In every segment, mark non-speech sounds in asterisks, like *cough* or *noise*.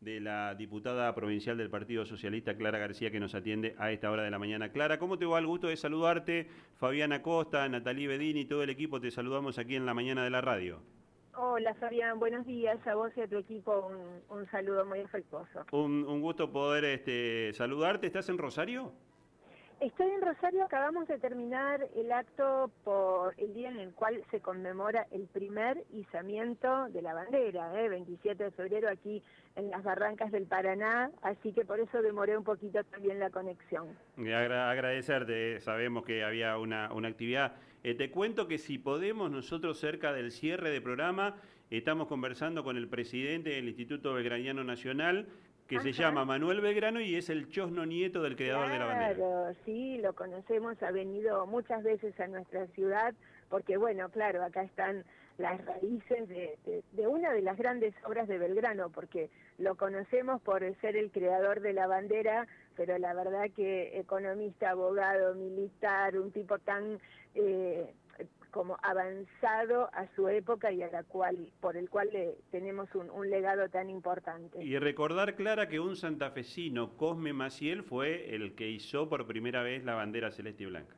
de la diputada provincial del Partido Socialista, Clara García, que nos atiende a esta hora de la mañana. Clara, ¿cómo te va? El gusto de saludarte. Fabiana Costa, Natalí Bedini y todo el equipo te saludamos aquí en la mañana de la radio. Hola Fabián, buenos días. A vos y a tu equipo un, saludo muy afectuoso. Un, un gusto poder este, saludarte. ¿Estás en Rosario? Estoy en Rosario, acabamos de terminar el acto por el día en el cual se conmemora el primer izamiento de la bandera, ¿eh? 27 de febrero aquí en las barrancas del Paraná, así que por eso demoré un poquito también la conexión. agradecerte, sabemos que había una, una actividad. Eh, te cuento que si podemos, nosotros cerca del cierre de programa, estamos conversando con el presidente del Instituto Belgraniano Nacional, que se llama Manuel Belgrano y es el chosno nieto del creador de la bandera. Claro, sí, lo conocemos, ha venido muchas veces a nuestra ciudad, porque bueno, claro, acá están las raíces de, una de las grandes obras de Belgrano, porque lo conocemos por ser el creador de la bandera, pero la verdad que economista, abogado, militar, un tipo tan... Eh, como avanzado a su época y a la cual, por el cual le, tenemos un, legado tan importante. Y recordar, Clara, que un santafesino, Cosme Maciel, fue el que hizo por primera vez la bandera celeste y blanca.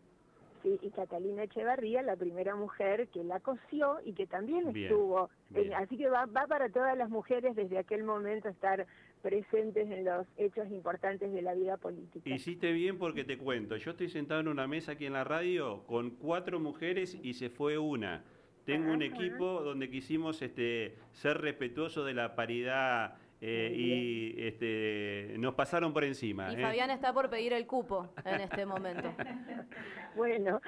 Sí, y Catalina Echevarría, la primera mujer que la cosió y que también estuvo. así que va, va para todas las mujeres desde aquel momento estar presentes en los hechos importantes de la vida política. Hiciste bien porque te cuento, yo estoy sentado en una mesa aquí en la radio con cuatro mujeres y se fue una. Tengo un equipo donde quisimos este, ser respetuosos de la paridad eh, y este, nos pasaron por encima. Y ¿eh? Fabián está por pedir el cupo en este momento. *laughs* bueno,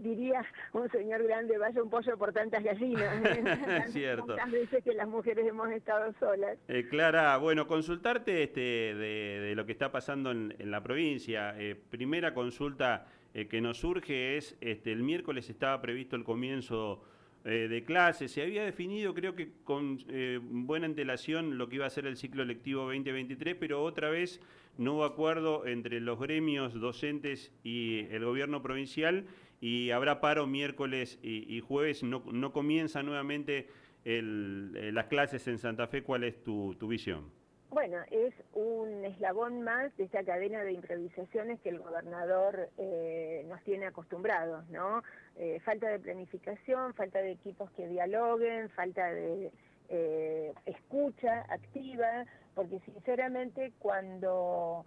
diría un señor grande, vaya un pollo por tantas gallinas. ¿eh? *laughs* Cierto. Tantas veces que las mujeres hemos estado solas. Clara, bueno, consultarte este, de, lo que está pasando en, la provincia. primera consulta que nos surge es, este, el miércoles estaba previsto el comienzo eh, de clases. Se había definido, creo que con eh, buena antelación, lo que iba a ser el ciclo lectivo 2023, pero otra vez no hubo acuerdo entre los gremios docentes y el gobierno provincial y habrá paro miércoles y, jueves. No, no comienza nuevamente el, eh, las clases en Santa Fe. ¿Cuál es tu, tu visión? Bueno, es un eslabón más de esta cadena de improvisaciones que el gobernador eh, nos tiene acostumbrados, ¿no? Eh, falta de planificación, falta de equipos que dialoguen, falta de eh, escucha activa, porque sinceramente cuando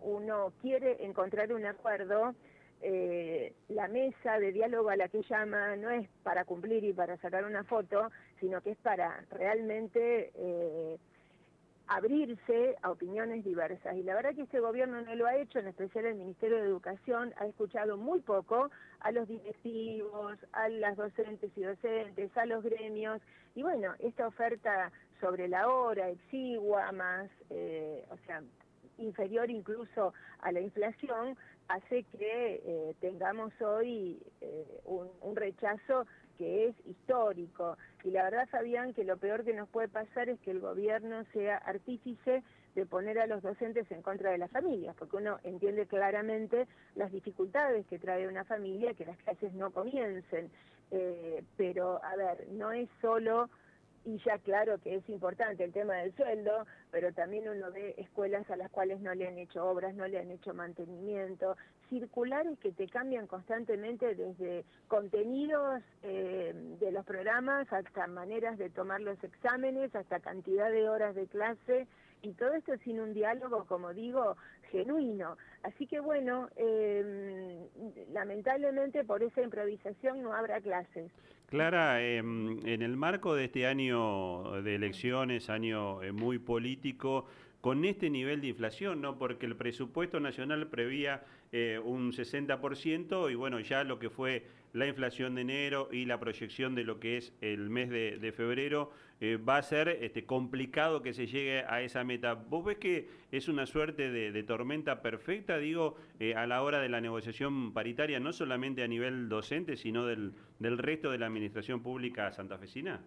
uno quiere encontrar un acuerdo, la mesa de diálogo a la que llama no es para cumplir y para sacar una foto, sino que es para realmente abrirse a opiniones diversas. Y la verdad que este gobierno no lo ha hecho, en especial el Ministerio de Educación, ha escuchado muy poco a los directivos, a las docentes y docentes, a los gremios. Y bueno, esta oferta sobre la hora, exigua, más, eh, o sea, inferior incluso a la inflación, hace que eh, tengamos hoy eh, un rechazo que es histórico. Y la verdad, Fabián, que lo peor que nos puede pasar es que el gobierno sea artífice de poner a los docentes en contra de las familias, porque uno entiende claramente las dificultades que trae una familia que las clases no comiencen. Eh, pero, a ver, no es solo y ya claro que es importante el tema del sueldo, pero también uno ve escuelas a las cuales no le han hecho obras, no le han hecho mantenimiento, circulares que te cambian constantemente desde contenidos eh, de los programas hasta maneras de tomar los exámenes, hasta cantidad de horas de clase, y todo esto sin un diálogo, como digo, genuino. Así que bueno, em, lamentablemente por esa improvisación no habrá clases. Clara, em, en el marco de este año de elecciones, año eh, muy político, con este nivel de inflación, ¿no? Porque el presupuesto nacional prevía eh, un 60% y bueno, ya lo que fue la inflación de enero y la proyección de lo que es el mes de, febrero, eh, va a ser este, complicado que se llegue a esa meta. ¿Vos ves que es una suerte de, tormenta perfecta, digo, eh, a la hora de la negociación paritaria, no solamente a nivel docente, sino del, del resto de la administración pública santafesina?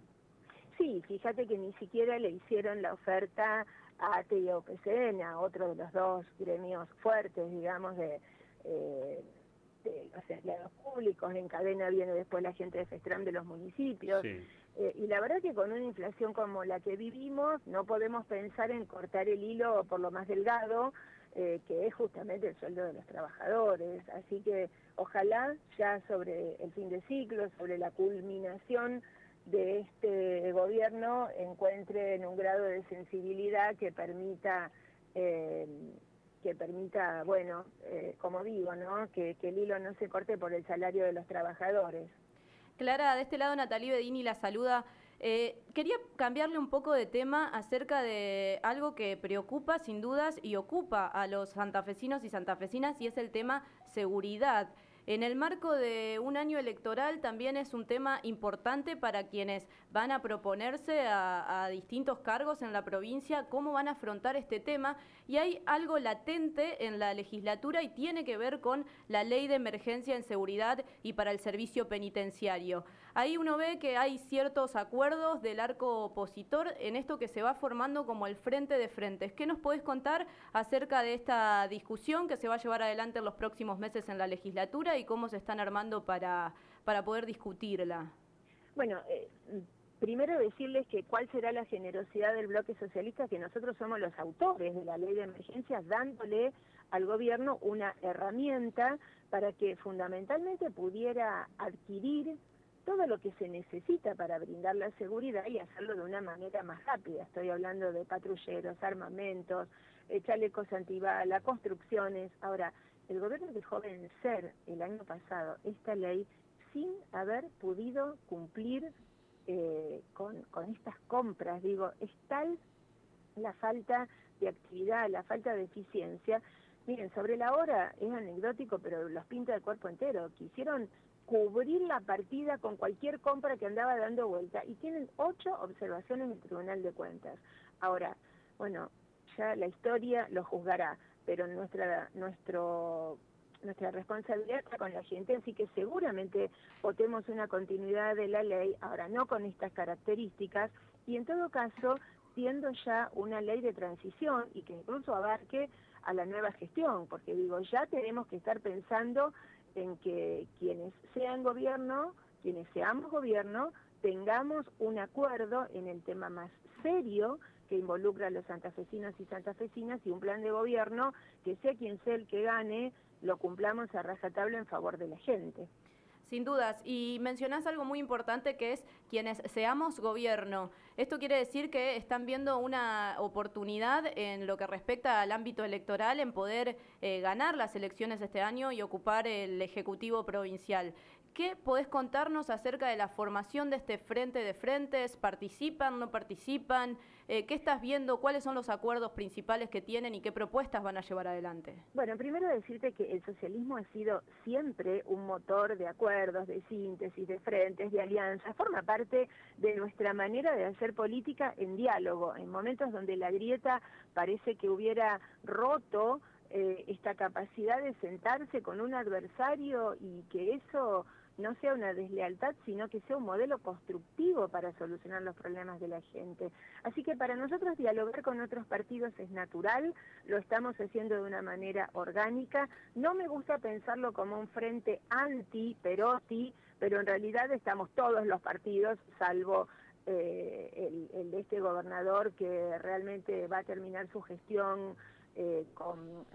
Sí, fíjate que ni siquiera le hicieron la oferta a ATE y a OPCN, a otro de los dos gremios fuertes, digamos, de, eh, este, los empleados públicos, en cadena viene después la gente de FESTRAM de los municipios. Eh, y la verdad que con una inflación como la que vivimos no podemos pensar en cortar el hilo por lo más delgado, eh, que es justamente el sueldo de los trabajadores. Así que ojalá ya sobre el fin de ciclo, sobre la culminación de este gobierno, encuentren un grado de sensibilidad que permita... Eh, que permita, bueno, como digo, ¿no? Que, que el hilo no se corte por el salario de los trabajadores. Clara, de este lado Natalie Bedini la saluda. Eh, quería cambiarle un poco de tema acerca de algo que preocupa sin dudas y ocupa a los santafesinos y santafesinas y es el tema seguridad. En el marco de un año electoral también es un tema importante para quienes van a proponerse a, distintos cargos en la provincia, cómo van a afrontar este tema. Y hay algo latente en la legislatura y tiene que ver con la ley de emergencia en seguridad y para el servicio penitenciario. Ahí uno ve que hay ciertos acuerdos del arco opositor en esto que se va formando como el frente de frentes. ¿Qué nos podés contar acerca de esta discusión que se va a llevar adelante en los próximos meses en la legislatura y cómo se están armando para, para poder discutirla. Bueno, eh, primero decirles que cuál será la generosidad del bloque socialista, que nosotros somos los autores de la ley de emergencias, dándole al gobierno una herramienta para que fundamentalmente pudiera adquirir todo lo que se necesita para brindar la seguridad y hacerlo de una manera más rápida. Estoy hablando de patrulleros, armamentos, chalecos antibalas, construcciones. Ahora, el gobierno dejó vencer el año pasado esta ley sin haber podido cumplir eh, con, estas compras. Digo, es tal la falta de actividad, la falta de eficiencia. Miren, sobre la hora es anecdótico, pero los pinta de cuerpo entero. Quisieron cubrir la partida con cualquier compra que andaba dando vuelta y tienen ocho observaciones en el Tribunal de Cuentas. Ahora, bueno, ya la historia lo juzgará pero nuestra, nuestro, nuestra responsabilidad está con la gente, así que seguramente votemos una continuidad de la ley, ahora no con estas características, y en todo caso siendo ya una ley de transición y que incluso abarque a la nueva gestión, porque digo, ya tenemos que estar pensando en que quienes sean gobierno, quienes seamos gobierno, tengamos un acuerdo en el tema más serio que involucra a los santafesinos y santafesinas y un plan de gobierno que sea quien sea el que gane, lo cumplamos a rajatabla en favor de la gente. Sin dudas. Y mencionás algo muy importante que es quienes seamos gobierno. Esto quiere decir que están viendo una oportunidad en lo que respecta al ámbito electoral en poder eh, ganar las elecciones este año y ocupar el Ejecutivo Provincial. ¿Qué podés contarnos acerca de la formación de este frente de frentes? ¿Participan, no participan? Eh, ¿Qué estás viendo? ¿Cuáles son los acuerdos principales que tienen y qué propuestas van a llevar adelante? Bueno, primero decirte que el socialismo ha sido siempre un motor de acuerdos, de síntesis, de frentes, de alianzas. Forma parte de nuestra manera de hacer política en diálogo, en momentos donde la grieta parece que hubiera roto eh, esta capacidad de sentarse con un adversario y que eso no sea una deslealtad, sino que sea un modelo constructivo para solucionar los problemas de la gente. Así que para nosotros dialogar con otros partidos es natural, lo estamos haciendo de una manera orgánica. No me gusta pensarlo como un frente anti-Perotti, pero en realidad estamos todos los partidos, salvo eh, el de este gobernador que realmente va a terminar su gestión eh, con,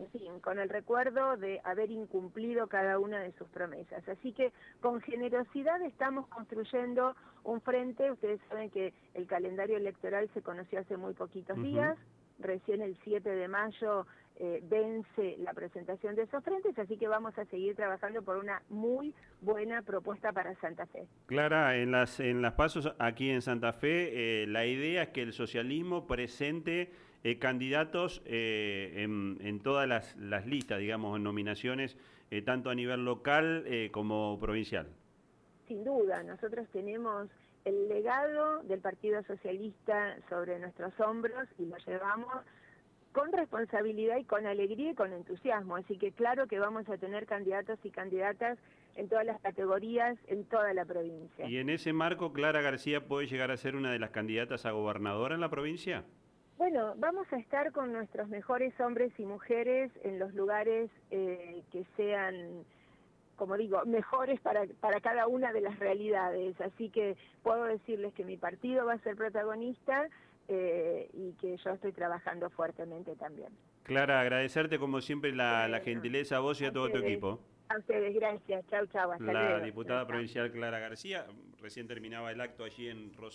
con el recuerdo de haber incumplido cada una de sus promesas. Así que con generosidad estamos construyendo un frente. Ustedes saben que el calendario electoral se conoció hace muy poquitos días. Recién el 7 de mayo eh, vence la presentación de esos frentes, así que vamos a seguir trabajando por una muy buena propuesta para Santa Fe. Clara, en las, en las pasos aquí en Santa Fe, eh, la idea es que el socialismo presente eh, candidatos eh, en, todas las, listas, digamos, en nominaciones, eh, tanto a nivel local como provincial. Sin duda, nosotros tenemos el legado del Partido Socialista sobre nuestros hombros y lo llevamos con responsabilidad y con alegría y con entusiasmo. Así que claro que vamos a tener candidatos y candidatas en todas las categorías, en toda la provincia. ¿Y en ese marco Clara García puede llegar a ser una de las candidatas a gobernadora en la provincia? Bueno, vamos a estar con nuestros mejores hombres y mujeres en los lugares eh, que sean como digo, mejores para, para cada una de las realidades. Así que puedo decirles que mi partido va a ser protagonista eh, y que yo estoy trabajando fuertemente también. Clara, agradecerte como siempre la, gentileza a vos y a, todo tu equipo. A ustedes, gracias. Chau, chau. Hasta la diputada provincial Clara García recién terminaba el acto allí en Rosario.